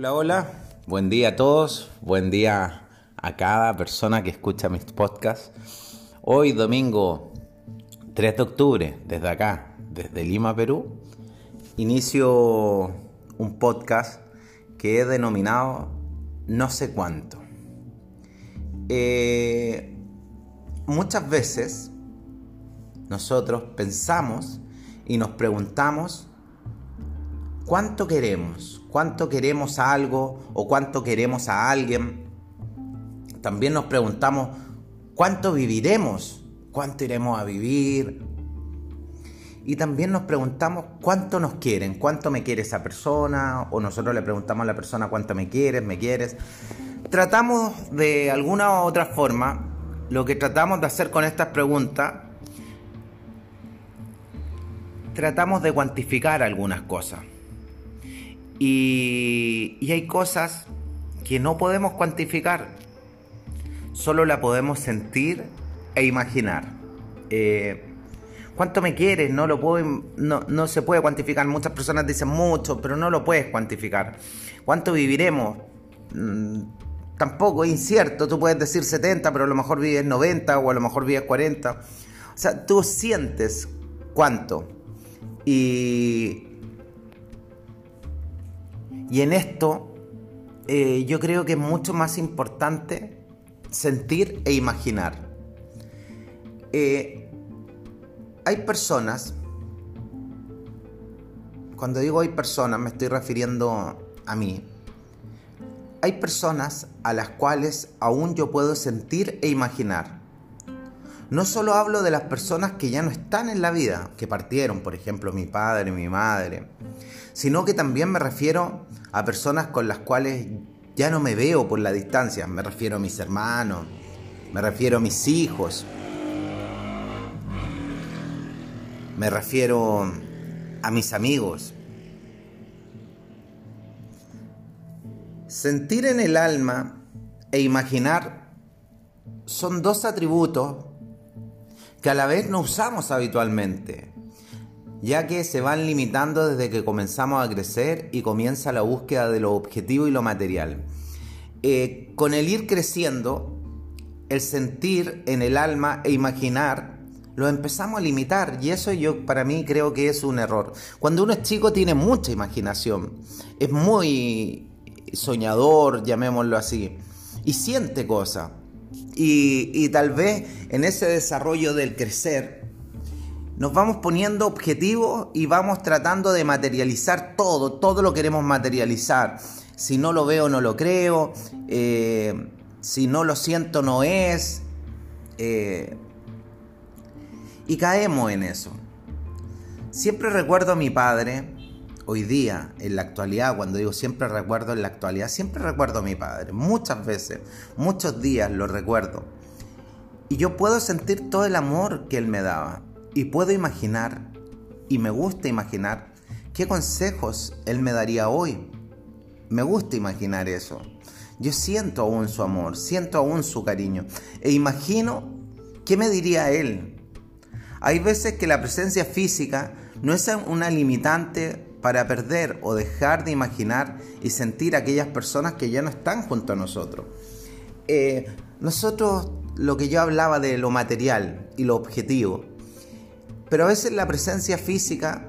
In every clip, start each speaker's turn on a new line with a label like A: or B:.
A: Hola, hola. Buen día a todos. Buen día a cada persona que escucha mis podcasts. Hoy, domingo 3 de octubre, desde acá, desde Lima, Perú, inicio un podcast que he denominado No sé cuánto. Eh, muchas veces nosotros pensamos y nos preguntamos cuánto queremos, cuánto queremos algo o cuánto queremos a alguien. También nos preguntamos cuánto viviremos, cuánto iremos a vivir. Y también nos preguntamos cuánto nos quieren, cuánto me quiere esa persona, o nosotros le preguntamos a la persona cuánto me quieres, me quieres. Tratamos de alguna u otra forma, lo que tratamos de hacer con estas preguntas, tratamos de cuantificar algunas cosas. Y, hay cosas que no podemos cuantificar, solo la podemos sentir e imaginar. Eh, ¿Cuánto me quieres? No, lo puedo, no, no se puede cuantificar. Muchas personas dicen mucho, pero no lo puedes cuantificar. ¿Cuánto viviremos? Mm, tampoco, es incierto. Tú puedes decir 70, pero a lo mejor vives 90 o a lo mejor vives 40. O sea, tú sientes cuánto. Y, y en esto eh, yo creo que es mucho más importante sentir e imaginar. Eh, hay personas, cuando digo hay personas me estoy refiriendo a mí, hay personas a las cuales aún yo puedo sentir e imaginar. No solo hablo de las personas que ya no están en la vida, que partieron, por ejemplo, mi padre, mi madre, sino que también me refiero a personas con las cuales ya no me veo por la distancia. Me refiero a mis hermanos, me refiero a mis hijos, me refiero a mis amigos. Sentir en el alma e imaginar son dos atributos que a la vez no usamos habitualmente ya que se van limitando desde que comenzamos a crecer y comienza la búsqueda de lo objetivo y lo material. Eh, con el ir creciendo, el sentir en el alma e imaginar, lo empezamos a limitar y eso yo para mí creo que es un error. Cuando uno es chico tiene mucha imaginación, es muy soñador, llamémoslo así, y siente cosas. Y, tal vez en ese desarrollo del crecer, nos vamos poniendo objetivos y vamos tratando de materializar todo, todo lo queremos materializar. Si no lo veo, no lo creo, eh, si no lo siento, no es. Eh, y caemos en eso. Siempre recuerdo a mi padre, hoy día, en la actualidad, cuando digo siempre recuerdo en la actualidad, siempre recuerdo a mi padre, muchas veces, muchos días lo recuerdo. Y yo puedo sentir todo el amor que él me daba. Y puedo imaginar, y me gusta imaginar, qué consejos Él me daría hoy. Me gusta imaginar eso. Yo siento aún su amor, siento aún su cariño. E imagino qué me diría Él. Hay veces que la presencia física no es una limitante para perder o dejar de imaginar y sentir a aquellas personas que ya no están junto a nosotros. Eh, nosotros, lo que yo hablaba de lo material y lo objetivo, pero a veces la presencia física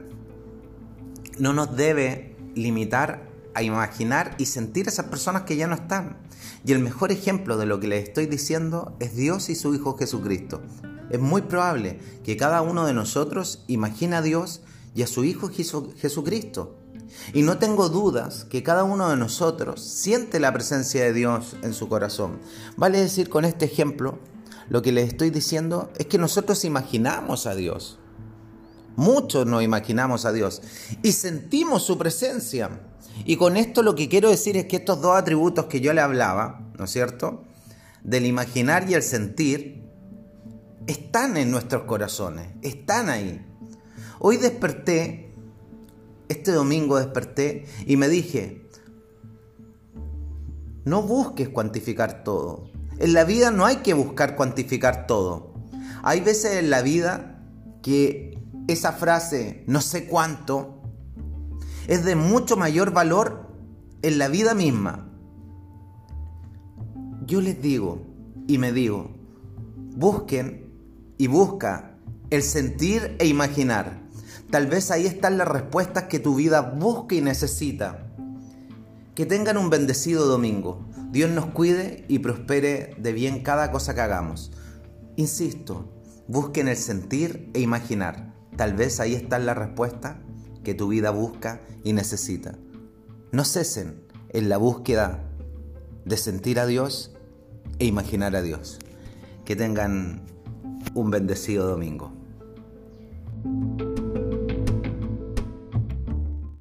A: no nos debe limitar a imaginar y sentir a esas personas que ya no están. Y el mejor ejemplo de lo que les estoy diciendo es Dios y su Hijo Jesucristo. Es muy probable que cada uno de nosotros imagine a Dios y a su Hijo Jesucristo. Y no tengo dudas que cada uno de nosotros siente la presencia de Dios en su corazón. Vale decir con este ejemplo, lo que les estoy diciendo es que nosotros imaginamos a Dios. Muchos nos imaginamos a Dios y sentimos su presencia. Y con esto lo que quiero decir es que estos dos atributos que yo le hablaba, ¿no es cierto? Del imaginar y el sentir, están en nuestros corazones, están ahí. Hoy desperté, este domingo desperté y me dije, no busques cuantificar todo. En la vida no hay que buscar cuantificar todo. Hay veces en la vida que esa frase no sé cuánto es de mucho mayor valor en la vida misma. Yo les digo y me digo, busquen y busca el sentir e imaginar. Tal vez ahí están las respuestas que tu vida busca y necesita. Que tengan un bendecido domingo. Dios nos cuide y prospere de bien cada cosa que hagamos. Insisto, busquen el sentir e imaginar. Tal vez ahí está la respuesta que tu vida busca y necesita. No cesen en la búsqueda de sentir a Dios e imaginar a Dios. Que tengan un bendecido domingo.